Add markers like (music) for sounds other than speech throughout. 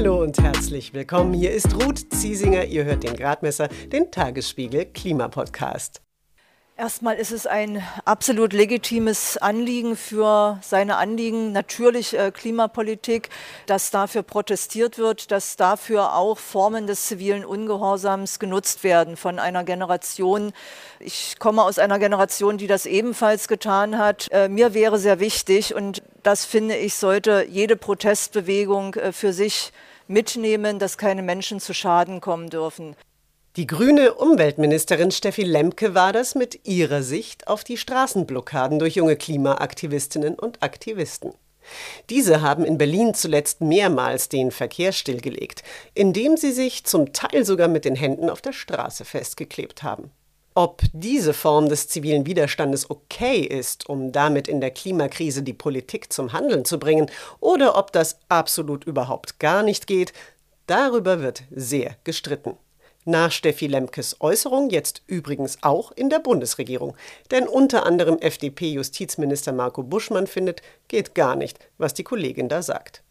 Hallo und herzlich willkommen. Hier ist Ruth Ziesinger. Ihr hört den Gradmesser, den Tagesspiegel Klimapodcast. Erstmal ist es ein absolut legitimes Anliegen für seine Anliegen, natürlich äh, Klimapolitik, dass dafür protestiert wird, dass dafür auch Formen des zivilen Ungehorsams genutzt werden von einer Generation. Ich komme aus einer Generation, die das ebenfalls getan hat. Äh, mir wäre sehr wichtig und das finde ich, sollte jede Protestbewegung äh, für sich mitnehmen, dass keine Menschen zu Schaden kommen dürfen. Die grüne Umweltministerin Steffi Lemke war das mit ihrer Sicht auf die Straßenblockaden durch junge Klimaaktivistinnen und Aktivisten. Diese haben in Berlin zuletzt mehrmals den Verkehr stillgelegt, indem sie sich zum Teil sogar mit den Händen auf der Straße festgeklebt haben. Ob diese Form des zivilen Widerstandes okay ist, um damit in der Klimakrise die Politik zum Handeln zu bringen, oder ob das absolut überhaupt gar nicht geht, darüber wird sehr gestritten. Nach Steffi Lemkes Äußerung jetzt übrigens auch in der Bundesregierung. Denn unter anderem FDP-Justizminister Marco Buschmann findet, geht gar nicht, was die Kollegin da sagt.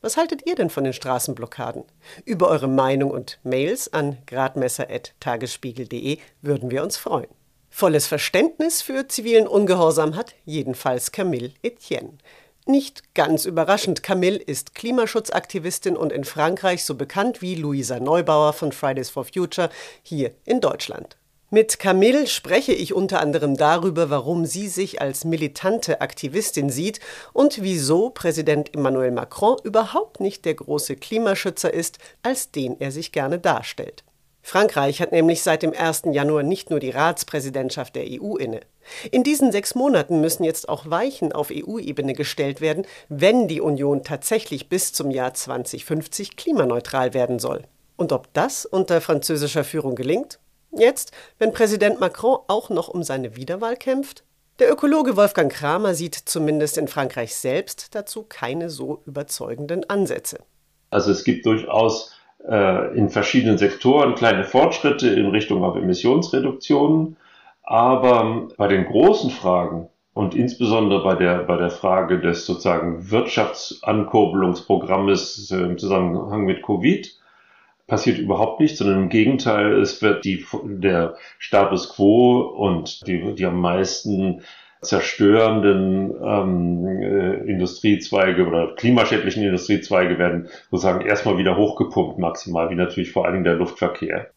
Was haltet ihr denn von den Straßenblockaden? Über eure Meinung und Mails an gradmesser.tagesspiegel.de würden wir uns freuen. Volles Verständnis für zivilen Ungehorsam hat jedenfalls Camille Etienne. Nicht ganz überraschend, Camille ist Klimaschutzaktivistin und in Frankreich so bekannt wie Luisa Neubauer von Fridays for Future hier in Deutschland. Mit Camille spreche ich unter anderem darüber, warum sie sich als militante Aktivistin sieht und wieso Präsident Emmanuel Macron überhaupt nicht der große Klimaschützer ist, als den er sich gerne darstellt. Frankreich hat nämlich seit dem 1. Januar nicht nur die Ratspräsidentschaft der EU inne. In diesen sechs Monaten müssen jetzt auch Weichen auf EU-Ebene gestellt werden, wenn die Union tatsächlich bis zum Jahr 2050 klimaneutral werden soll. Und ob das unter französischer Führung gelingt? Jetzt, wenn Präsident Macron auch noch um seine Wiederwahl kämpft? Der Ökologe Wolfgang Kramer sieht zumindest in Frankreich selbst dazu keine so überzeugenden Ansätze. Also es gibt durchaus äh, in verschiedenen Sektoren kleine Fortschritte in Richtung auf Emissionsreduktionen. Aber bei den großen Fragen und insbesondere bei der, bei der Frage des sozusagen Wirtschaftsankurbelungsprogrammes äh, im Zusammenhang mit Covid passiert überhaupt nichts, sondern im Gegenteil, es wird die, der Status quo und die, die am meisten zerstörenden ähm, äh, Industriezweige oder klimaschädlichen Industriezweige werden sozusagen erstmal wieder hochgepumpt, maximal, wie natürlich vor allen Dingen der Luftverkehr.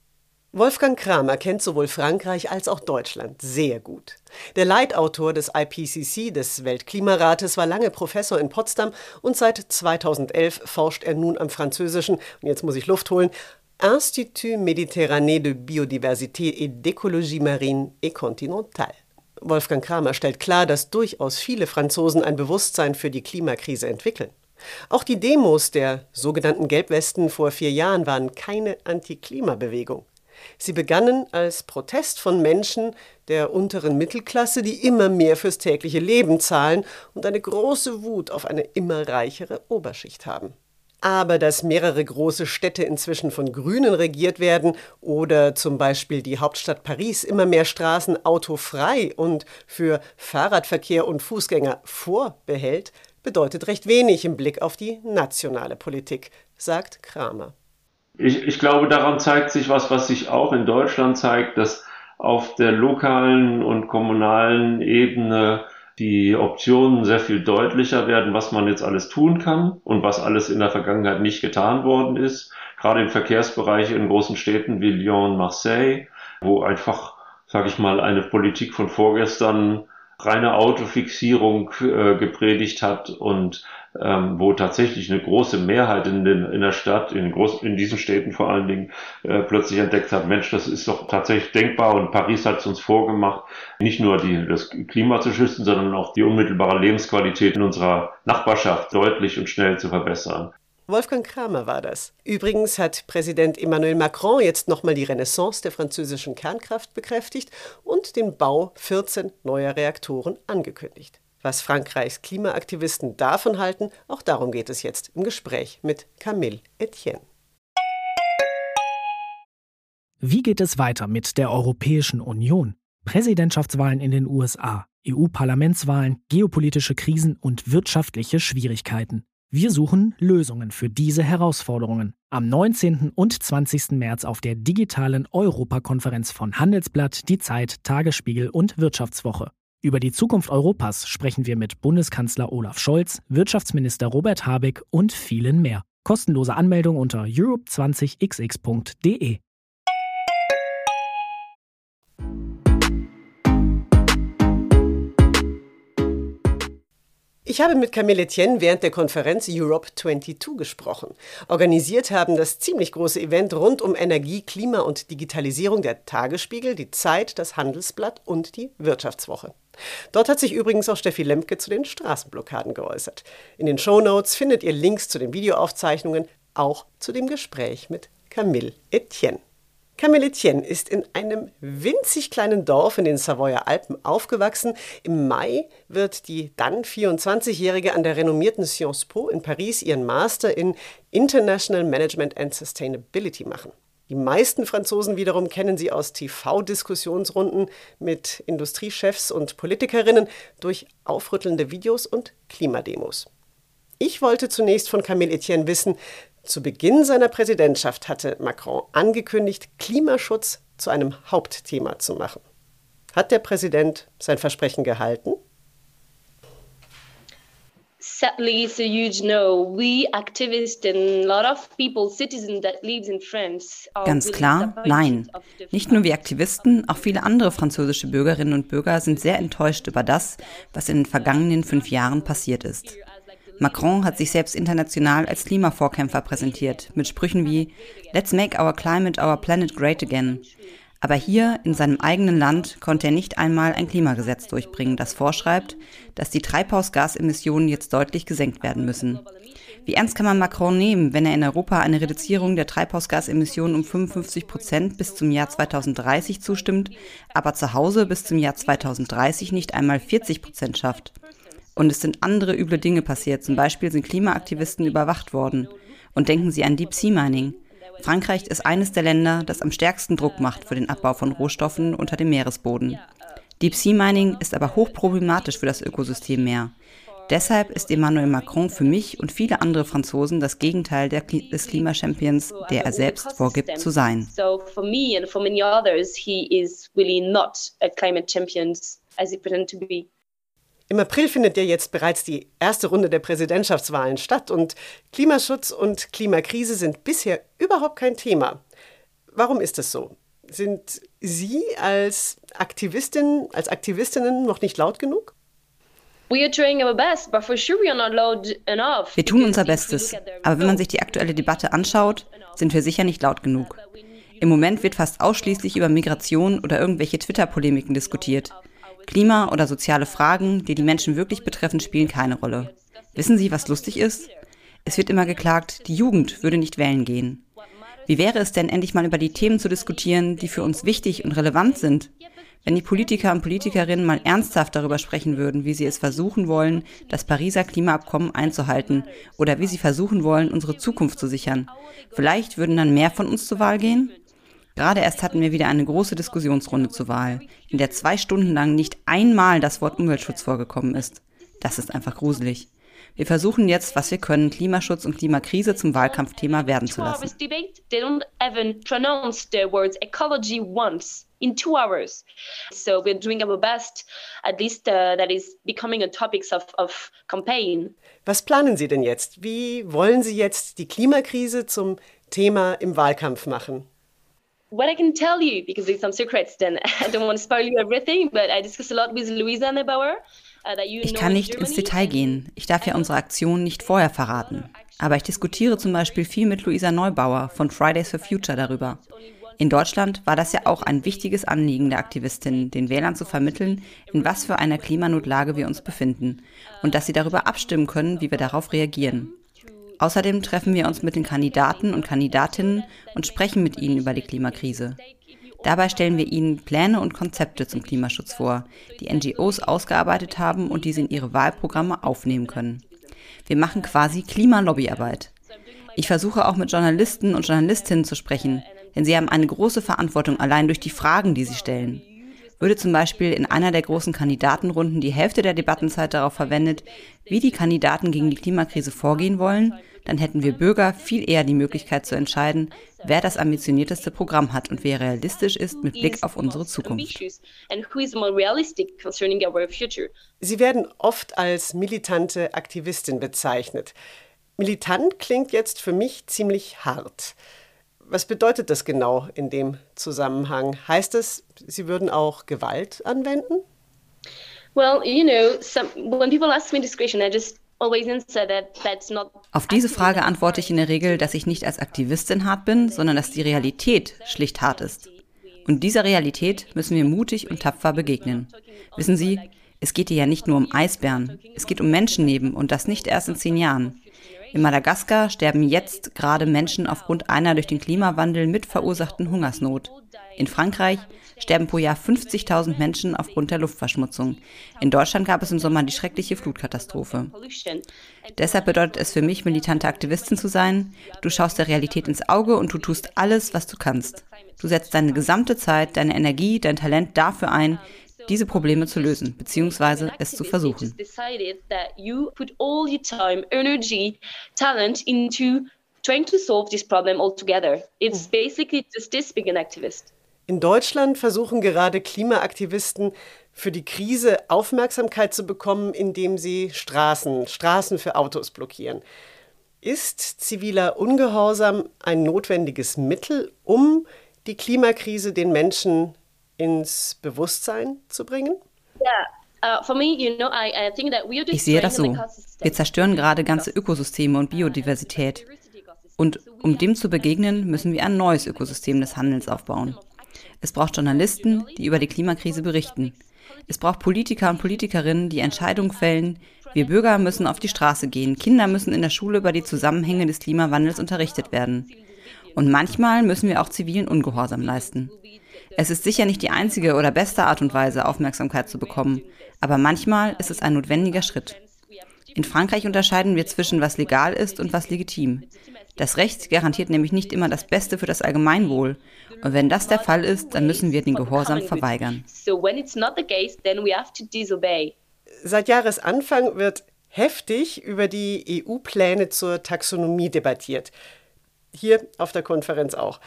Wolfgang Kramer kennt sowohl Frankreich als auch Deutschland sehr gut. Der Leitautor des IPCC, des Weltklimarates, war lange Professor in Potsdam und seit 2011 forscht er nun am französischen, und jetzt muss ich Luft holen, Institut Méditerranée de Biodiversité et d'Écologie Marine et Continentale. Wolfgang Kramer stellt klar, dass durchaus viele Franzosen ein Bewusstsein für die Klimakrise entwickeln. Auch die Demos der sogenannten Gelbwesten vor vier Jahren waren keine Anti-Klima-Bewegung. Sie begannen als Protest von Menschen der unteren Mittelklasse, die immer mehr fürs tägliche Leben zahlen und eine große Wut auf eine immer reichere Oberschicht haben. Aber dass mehrere große Städte inzwischen von Grünen regiert werden oder zum Beispiel die Hauptstadt Paris immer mehr Straßen autofrei und für Fahrradverkehr und Fußgänger vorbehält, bedeutet recht wenig im Blick auf die nationale Politik, sagt Kramer. Ich, ich glaube, daran zeigt sich was, was sich auch in Deutschland zeigt, dass auf der lokalen und kommunalen Ebene die Optionen sehr viel deutlicher werden, was man jetzt alles tun kann und was alles in der Vergangenheit nicht getan worden ist. Gerade im Verkehrsbereich in großen Städten wie Lyon, Marseille, wo einfach, sage ich mal, eine Politik von vorgestern reine Autofixierung äh, gepredigt hat und ähm, wo tatsächlich eine große Mehrheit in, den, in der Stadt, in, groß, in diesen Städten vor allen Dingen, äh, plötzlich entdeckt hat, Mensch, das ist doch tatsächlich denkbar und Paris hat es uns vorgemacht, nicht nur die, das Klima zu schützen, sondern auch die unmittelbare Lebensqualität in unserer Nachbarschaft deutlich und schnell zu verbessern. Wolfgang Kramer war das. Übrigens hat Präsident Emmanuel Macron jetzt nochmal die Renaissance der französischen Kernkraft bekräftigt und den Bau 14 neuer Reaktoren angekündigt. Was Frankreichs Klimaaktivisten davon halten, auch darum geht es jetzt im Gespräch mit Camille Etienne. Wie geht es weiter mit der Europäischen Union? Präsidentschaftswahlen in den USA, EU-Parlamentswahlen, geopolitische Krisen und wirtschaftliche Schwierigkeiten. Wir suchen Lösungen für diese Herausforderungen. Am 19. und 20. März auf der digitalen Europakonferenz von Handelsblatt, Die Zeit, Tagesspiegel und Wirtschaftswoche. Über die Zukunft Europas sprechen wir mit Bundeskanzler Olaf Scholz, Wirtschaftsminister Robert Habeck und vielen mehr. Kostenlose Anmeldung unter europe20xx.de. Ich habe mit Camille Etienne während der Konferenz Europe 22 gesprochen. Organisiert haben das ziemlich große Event rund um Energie, Klima und Digitalisierung der Tagesspiegel, die Zeit, das Handelsblatt und die Wirtschaftswoche. Dort hat sich übrigens auch Steffi Lemke zu den Straßenblockaden geäußert. In den Shownotes findet ihr Links zu den Videoaufzeichnungen, auch zu dem Gespräch mit Camille Etienne. Camille Etienne ist in einem winzig kleinen Dorf in den Savoyer Alpen aufgewachsen. Im Mai wird die dann 24-Jährige an der renommierten Sciences Po in Paris ihren Master in International Management and Sustainability machen. Die meisten Franzosen wiederum kennen sie aus TV-Diskussionsrunden mit Industriechefs und Politikerinnen durch aufrüttelnde Videos und Klimademos. Ich wollte zunächst von Camille Etienne wissen, zu Beginn seiner Präsidentschaft hatte Macron angekündigt, Klimaschutz zu einem Hauptthema zu machen. Hat der Präsident sein Versprechen gehalten? Sadly it's a huge no. We activists and a lot of people, citizens that lives in France. Ganz klar, nein. Nicht nur wir Aktivisten, auch viele andere französische Bürgerinnen und Bürger sind sehr enttäuscht über das, was in den vergangenen fünf Jahren passiert ist. Macron hat sich selbst international als Klimavorkämpfer präsentiert, mit Sprüchen wie Let's make our climate, our planet great again. Aber hier in seinem eigenen Land konnte er nicht einmal ein Klimagesetz durchbringen, das vorschreibt, dass die Treibhausgasemissionen jetzt deutlich gesenkt werden müssen. Wie ernst kann man Macron nehmen, wenn er in Europa eine Reduzierung der Treibhausgasemissionen um 55 Prozent bis zum Jahr 2030 zustimmt, aber zu Hause bis zum Jahr 2030 nicht einmal 40 Prozent schafft? Und es sind andere üble Dinge passiert. Zum Beispiel sind Klimaaktivisten überwacht worden. Und denken Sie an Deep Sea Mining. Frankreich ist eines der Länder, das am stärksten Druck macht für den Abbau von Rohstoffen unter dem Meeresboden. Deep Sea Mining ist aber hochproblematisch für das Ökosystem Meer. Deshalb ist Emmanuel Macron für mich und viele andere Franzosen das Gegenteil Kli des Klimachampions, der er selbst vorgibt zu sein. So for me and for many others, he is really not a climate champion. Im April findet ja jetzt bereits die erste Runde der Präsidentschaftswahlen statt und Klimaschutz und Klimakrise sind bisher überhaupt kein Thema. Warum ist das so? Sind Sie als Aktivistin, als Aktivistinnen noch nicht laut genug? Wir tun unser Bestes, aber wenn man sich die aktuelle Debatte anschaut, sind wir sicher nicht laut genug. Im Moment wird fast ausschließlich über Migration oder irgendwelche Twitter-Polemiken diskutiert. Klima oder soziale Fragen, die die Menschen wirklich betreffen, spielen keine Rolle. Wissen Sie, was lustig ist? Es wird immer geklagt, die Jugend würde nicht wählen gehen. Wie wäre es denn, endlich mal über die Themen zu diskutieren, die für uns wichtig und relevant sind? Wenn die Politiker und Politikerinnen mal ernsthaft darüber sprechen würden, wie sie es versuchen wollen, das Pariser Klimaabkommen einzuhalten oder wie sie versuchen wollen, unsere Zukunft zu sichern, vielleicht würden dann mehr von uns zur Wahl gehen? Gerade erst hatten wir wieder eine große Diskussionsrunde zur Wahl, in der zwei Stunden lang nicht einmal das Wort Umweltschutz vorgekommen ist. Das ist einfach gruselig. Wir versuchen jetzt, was wir können, Klimaschutz und Klimakrise zum Wahlkampfthema werden zu lassen. in two hours. So we're doing our best, at least uh, that is becoming a topic of, of campaign. Was planen Sie denn jetzt? Wie wollen Sie jetzt die Klimakrise zum Thema im Wahlkampf machen? What I can tell you, because there's some secrets, then (laughs) I don't want to spoil you everything, but I discussed a lot with Luisa Neubauer. Uh, ich kann nicht ins Detail gehen. Ich darf ja unsere Aktion nicht vorher verraten. Aber ich diskutiere zum Beispiel viel mit Luisa Neubauer von Fridays for Future darüber. In Deutschland war das ja auch ein wichtiges Anliegen der Aktivistinnen, den Wählern zu vermitteln, in was für einer Klimanotlage wir uns befinden und dass sie darüber abstimmen können, wie wir darauf reagieren. Außerdem treffen wir uns mit den Kandidaten und Kandidatinnen und sprechen mit ihnen über die Klimakrise. Dabei stellen wir ihnen Pläne und Konzepte zum Klimaschutz vor, die NGOs ausgearbeitet haben und die sie in ihre Wahlprogramme aufnehmen können. Wir machen quasi Klimalobbyarbeit. Ich versuche auch mit Journalisten und Journalistinnen zu sprechen, denn sie haben eine große Verantwortung allein durch die Fragen, die sie stellen. Würde zum Beispiel in einer der großen Kandidatenrunden die Hälfte der Debattenzeit darauf verwendet, wie die Kandidaten gegen die Klimakrise vorgehen wollen, dann hätten wir Bürger viel eher die Möglichkeit zu entscheiden, wer das ambitionierteste Programm hat und wer realistisch ist mit Blick auf unsere Zukunft. Sie werden oft als militante Aktivistin bezeichnet. Militant klingt jetzt für mich ziemlich hart. Was bedeutet das genau in dem Zusammenhang? Heißt es, Sie würden auch Gewalt anwenden? Well, you know, some, when people ask me this question, I just auf diese Frage antworte ich in der Regel, dass ich nicht als Aktivistin hart bin, sondern dass die Realität schlicht hart ist. Und dieser Realität müssen wir mutig und tapfer begegnen. Wissen Sie, es geht hier ja nicht nur um Eisbären, es geht um Menschenleben und das nicht erst in zehn Jahren. In Madagaskar sterben jetzt gerade Menschen aufgrund einer durch den Klimawandel mitverursachten Hungersnot. In Frankreich sterben pro Jahr 50.000 Menschen aufgrund der Luftverschmutzung. In Deutschland gab es im Sommer die schreckliche Flutkatastrophe. Deshalb bedeutet es für mich, militante Aktivistin zu sein. Du schaust der Realität ins Auge und du tust alles, was du kannst. Du setzt deine gesamte Zeit, deine Energie, dein Talent dafür ein, diese Probleme zu lösen, beziehungsweise es zu versuchen. hm. In Deutschland versuchen gerade Klimaaktivisten für die Krise Aufmerksamkeit zu bekommen, indem sie Straßen, Straßen für Autos blockieren. Ist ziviler Ungehorsam ein notwendiges Mittel, um die Klimakrise den Menschen ins Bewusstsein zu bringen? Uh, ich sehe das so. Wir zerstören gerade ganze Ökosysteme und Biodiversität. Und um dem zu begegnen, müssen wir ein neues Ökosystem des Handelns aufbauen. Es braucht Journalisten, die über die Klimakrise berichten. Es braucht Politiker und Politikerinnen, die Entscheidungen fällen. Wir Bürger müssen auf die Straße gehen. Kinder müssen in der Schule über die Zusammenhänge des Klimawandels unterrichtet werden. Und manchmal müssen wir auch zivilen Ungehorsam leisten. Es ist sicher nicht die einzige oder beste Art und Weise, Aufmerksamkeit zu bekommen, aber manchmal ist es ein notwendiger Schritt. In Frankreich unterscheiden wir zwischen, was legal ist und was legitim. Das Recht garantiert nämlich nicht immer das Beste für das Allgemeinwohl. Und wenn das der Fall ist, dann müssen wir den Gehorsam verweigern. Seit Jahresanfang wird heftig über die EU-Pläne zur Taxonomie debattiert. Hier auf der Konferenz auch.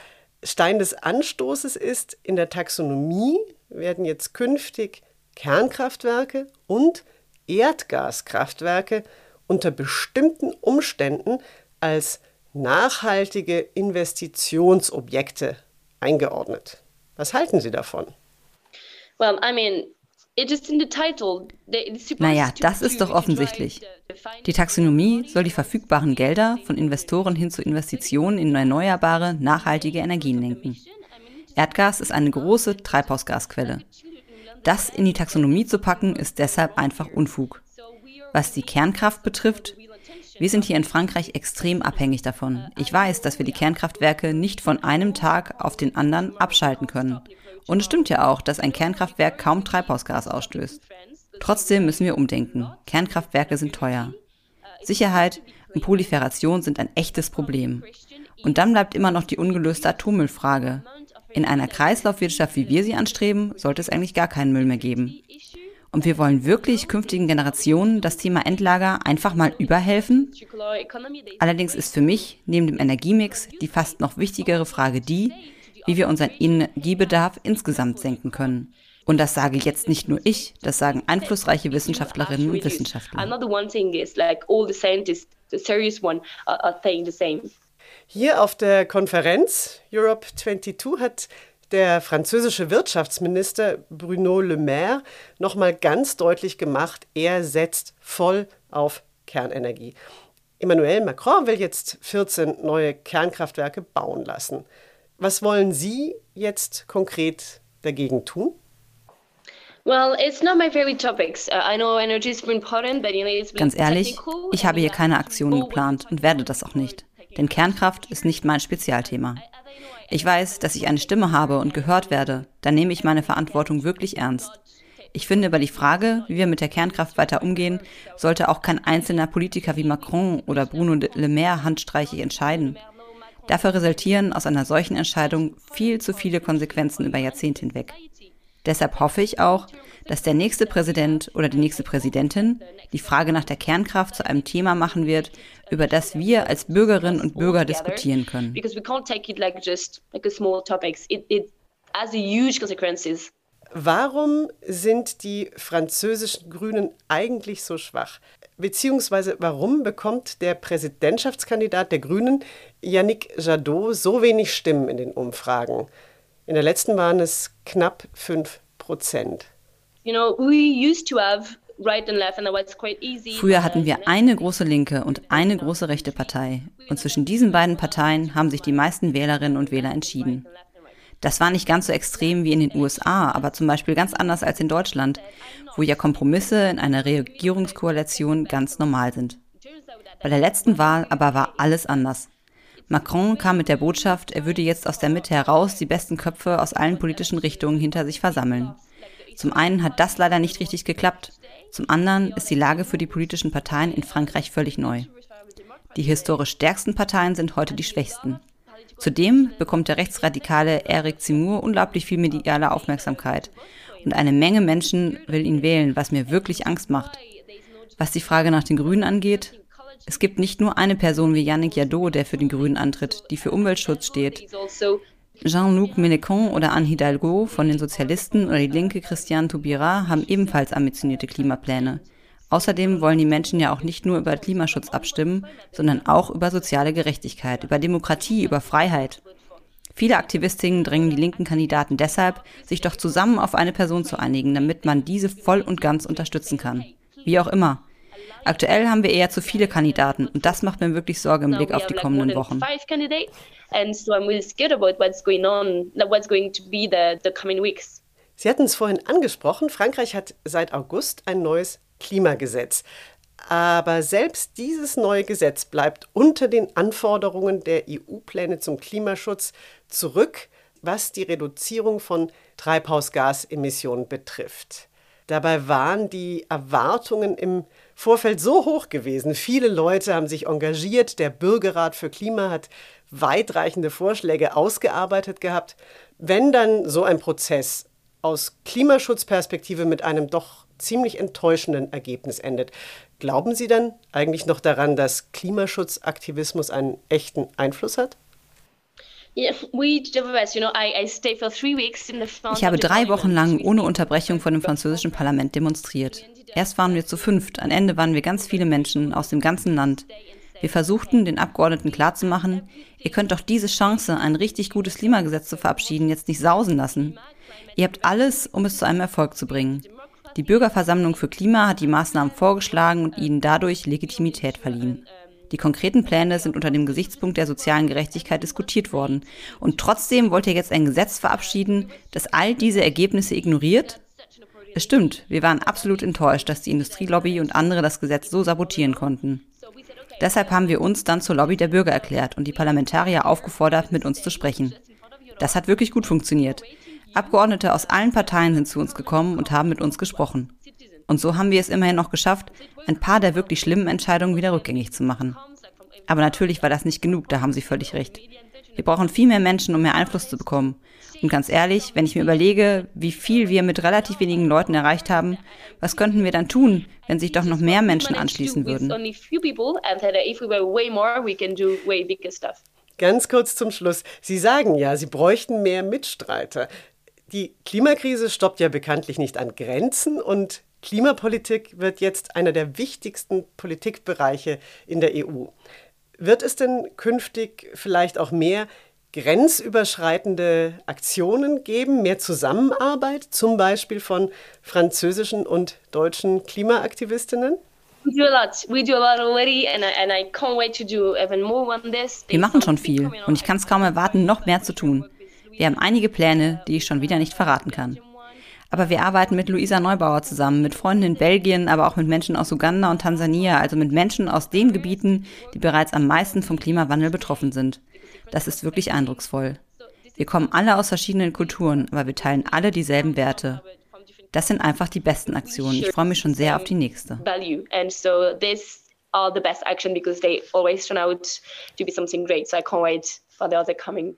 Stein des Anstoßes ist, in der Taxonomie werden jetzt künftig Kernkraftwerke und Erdgaskraftwerke unter bestimmten Umständen als nachhaltige Investitionsobjekte eingeordnet. Was halten Sie davon? Well, I mean, naja, das ist doch offensichtlich. Die Taxonomie soll die verfügbaren Gelder von Investoren hin zu Investitionen in erneuerbare, nachhaltige Energien lenken. Erdgas ist eine große Treibhausgasquelle. Das in die Taxonomie zu packen, ist deshalb einfach Unfug. Was die Kernkraft betrifft, wir sind hier in Frankreich extrem abhängig davon. Ich weiß, dass wir die Kernkraftwerke nicht von einem Tag auf den anderen abschalten können. Und es stimmt ja auch, dass ein Kernkraftwerk kaum Treibhausgas ausstößt. Trotzdem müssen wir umdenken. Kernkraftwerke sind teuer. Sicherheit und Proliferation sind ein echtes Problem. Und dann bleibt immer noch die ungelöste Atommüllfrage. In einer Kreislaufwirtschaft, wie wir sie anstreben, sollte es eigentlich gar keinen Müll mehr geben. Und wir wollen wirklich künftigen Generationen das Thema Endlager einfach mal überhelfen? Allerdings ist für mich neben dem Energiemix die fast noch wichtigere Frage die, wie wir unseren Energiebedarf insgesamt senken können. Und das sage jetzt nicht nur ich, das sagen einflussreiche Wissenschaftlerinnen und Wissenschaftler. Hier auf der Konferenz Europe 22 hat der französische Wirtschaftsminister Bruno Le Maire nochmal ganz deutlich gemacht, er setzt voll auf Kernenergie. Emmanuel Macron will jetzt 14 neue Kernkraftwerke bauen lassen. Was wollen Sie jetzt konkret dagegen tun? Uh, ganz ehrlich, ich habe hier keine Aktionen geplant und werde das auch nicht. Denn Kernkraft ist nicht mein Spezialthema. Ich weiß, dass ich eine Stimme habe und gehört werde. Dann nehme ich meine Verantwortung wirklich ernst. Ich finde, über die Frage, wie wir mit der Kernkraft weiter umgehen, sollte auch kein einzelner Politiker wie Macron oder Bruno Le Maire handstreichig entscheiden. Dafür resultieren aus einer solchen Entscheidung viel zu viele Konsequenzen über Jahrzehnte hinweg. Deshalb hoffe ich auch, dass der nächste Präsident oder die nächste Präsidentin die Frage nach der Kernkraft zu einem Thema machen wird, über das wir als Bürgerinnen und Bürger diskutieren können. Warum sind die französischen Grünen eigentlich so schwach? Beziehungsweise warum bekommt der Präsidentschaftskandidat der Grünen, Yannick Jadot, so wenig Stimmen in den Umfragen? In der letzten waren es knapp 5 Prozent. Früher hatten wir eine große linke und eine große rechte Partei. Und zwischen diesen beiden Parteien haben sich die meisten Wählerinnen und Wähler entschieden. Das war nicht ganz so extrem wie in den USA, aber zum Beispiel ganz anders als in Deutschland, wo ja Kompromisse in einer Regierungskoalition ganz normal sind. Bei der letzten Wahl aber war alles anders. Macron kam mit der Botschaft, er würde jetzt aus der Mitte heraus die besten Köpfe aus allen politischen Richtungen hinter sich versammeln. Zum einen hat das leider nicht richtig geklappt, zum anderen ist die Lage für die politischen Parteien in Frankreich völlig neu. Die historisch stärksten Parteien sind heute die schwächsten. Zudem bekommt der rechtsradikale Eric Zemmour unglaublich viel mediale Aufmerksamkeit. Und eine Menge Menschen will ihn wählen, was mir wirklich Angst macht. Was die Frage nach den Grünen angeht, es gibt nicht nur eine Person wie Yannick Jadot, der für den Grünen antritt, die für Umweltschutz steht. Jean-Luc Mélenchon oder Anne Hidalgo von den Sozialisten oder die linke Christiane Taubira haben ebenfalls ambitionierte Klimapläne. Außerdem wollen die Menschen ja auch nicht nur über Klimaschutz abstimmen, sondern auch über soziale Gerechtigkeit, über Demokratie, über Freiheit. Viele Aktivistinnen drängen die linken Kandidaten deshalb, sich doch zusammen auf eine Person zu einigen, damit man diese voll und ganz unterstützen kann. Wie auch immer. Aktuell haben wir eher zu viele Kandidaten und das macht mir wirklich Sorge im Blick auf die kommenden Wochen. Sie hatten es vorhin angesprochen, Frankreich hat seit August ein neues Klimagesetz. Aber selbst dieses neue Gesetz bleibt unter den Anforderungen der EU-Pläne zum Klimaschutz zurück, was die Reduzierung von Treibhausgasemissionen betrifft. Dabei waren die Erwartungen im Vorfeld so hoch gewesen. Viele Leute haben sich engagiert. Der Bürgerrat für Klima hat weitreichende Vorschläge ausgearbeitet gehabt. Wenn dann so ein Prozess aus Klimaschutzperspektive mit einem doch ziemlich enttäuschenden Ergebnis endet, glauben Sie dann eigentlich noch daran, dass Klimaschutzaktivismus einen echten Einfluss hat? Ich habe drei Wochen lang ohne Unterbrechung vor dem französischen Parlament demonstriert. Erst waren wir zu fünft, am Ende waren wir ganz viele Menschen aus dem ganzen Land. Wir versuchten, den Abgeordneten klarzumachen, ihr könnt doch diese Chance, ein richtig gutes Klimagesetz zu verabschieden, jetzt nicht sausen lassen. Ihr habt alles, um es zu einem Erfolg zu bringen. Die Bürgerversammlung für Klima hat die Maßnahmen vorgeschlagen und ihnen dadurch Legitimität verliehen. Die konkreten Pläne sind unter dem Gesichtspunkt der sozialen Gerechtigkeit diskutiert worden. Und trotzdem wollt ihr jetzt ein Gesetz verabschieden, das all diese Ergebnisse ignoriert? Es stimmt, wir waren absolut enttäuscht, dass die Industrielobby und andere das Gesetz so sabotieren konnten. Deshalb haben wir uns dann zur Lobby der Bürger erklärt und die Parlamentarier aufgefordert, mit uns zu sprechen. Das hat wirklich gut funktioniert. Abgeordnete aus allen Parteien sind zu uns gekommen und haben mit uns gesprochen. Und so haben wir es immerhin noch geschafft, ein paar der wirklich schlimmen Entscheidungen wieder rückgängig zu machen. Aber natürlich war das nicht genug, da haben Sie völlig recht. Wir brauchen viel mehr Menschen, um mehr Einfluss zu bekommen. Und ganz ehrlich, wenn ich mir überlege, wie viel wir mit relativ wenigen Leuten erreicht haben, was könnten wir dann tun, wenn sich doch noch mehr Menschen anschließen würden? Ganz kurz zum Schluss. Sie sagen ja, Sie bräuchten mehr Mitstreiter. Die Klimakrise stoppt ja bekanntlich nicht an Grenzen und Klimapolitik wird jetzt einer der wichtigsten Politikbereiche in der EU. Wird es denn künftig vielleicht auch mehr grenzüberschreitende Aktionen geben, mehr Zusammenarbeit, zum Beispiel von französischen und deutschen Klimaaktivistinnen? Wir machen schon viel und ich kann es kaum erwarten, noch mehr zu tun. Wir haben einige Pläne, die ich schon wieder nicht verraten kann. Aber wir arbeiten mit Luisa Neubauer zusammen, mit Freunden in Belgien, aber auch mit Menschen aus Uganda und Tansania, also mit Menschen aus den Gebieten, die bereits am meisten vom Klimawandel betroffen sind. Das ist wirklich eindrucksvoll. Wir kommen alle aus verschiedenen Kulturen, aber wir teilen alle dieselben Werte. Das sind einfach die besten Aktionen. Ich freue mich schon sehr auf die nächste. are the best action because they always turn out to be something great. So I can't wait for the other coming.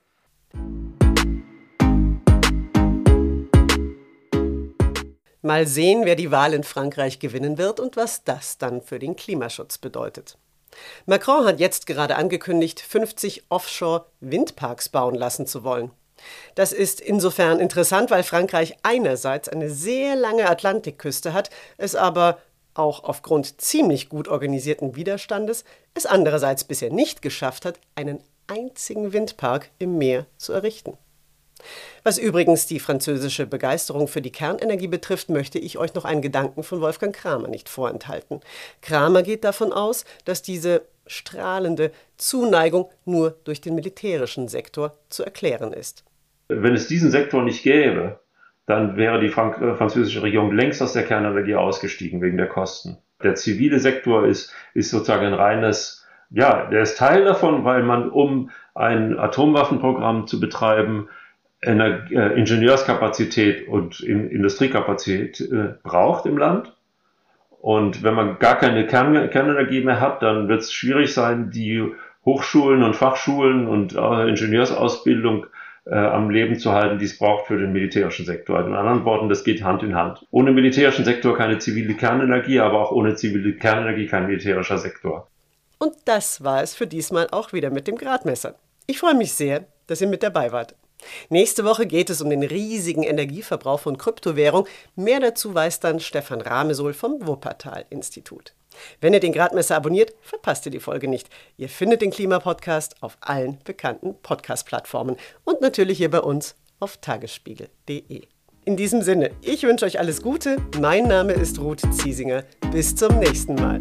Mal sehen, wer die Wahl in Frankreich gewinnen wird und was das dann für den Klimaschutz bedeutet. Macron hat jetzt gerade angekündigt, 50 Offshore-Windparks bauen lassen zu wollen. Das ist insofern interessant, weil Frankreich einerseits eine sehr lange Atlantikküste hat, es aber auch aufgrund ziemlich gut organisierten Widerstandes es andererseits bisher nicht geschafft hat, einen einzigen Windpark im Meer zu errichten. Was übrigens die französische Begeisterung für die Kernenergie betrifft, möchte ich euch noch einen Gedanken von Wolfgang Kramer nicht vorenthalten. Kramer geht davon aus, dass diese strahlende Zuneigung nur durch den militärischen Sektor zu erklären ist. Wenn es diesen Sektor nicht gäbe, dann wäre die Frank äh, französische Regierung längst aus der Kernenergie ausgestiegen wegen der Kosten. Der zivile Sektor ist, ist sozusagen ein reines, ja, der ist Teil davon, weil man, um ein Atomwaffenprogramm zu betreiben, äh, Ingenieurskapazität und in Industriekapazität äh, braucht im Land. Und wenn man gar keine Kern Kernenergie mehr hat, dann wird es schwierig sein, die Hochschulen und Fachschulen und äh, Ingenieursausbildung am Leben zu halten, die es braucht für den militärischen Sektor. In anderen Worten, das geht Hand in Hand. Ohne militärischen Sektor keine zivile Kernenergie, aber auch ohne zivile Kernenergie kein militärischer Sektor. Und das war es für diesmal auch wieder mit dem Gradmesser. Ich freue mich sehr, dass ihr mit dabei wart. Nächste Woche geht es um den riesigen Energieverbrauch von Kryptowährung. Mehr dazu weiß dann Stefan Ramesol vom Wuppertal-Institut. Wenn ihr den Gradmesser abonniert, verpasst ihr die Folge nicht. Ihr findet den Klimapodcast auf allen bekannten Podcast-Plattformen und natürlich hier bei uns auf tagesspiegel.de. In diesem Sinne, ich wünsche euch alles Gute. Mein Name ist Ruth Ziesinger. Bis zum nächsten Mal.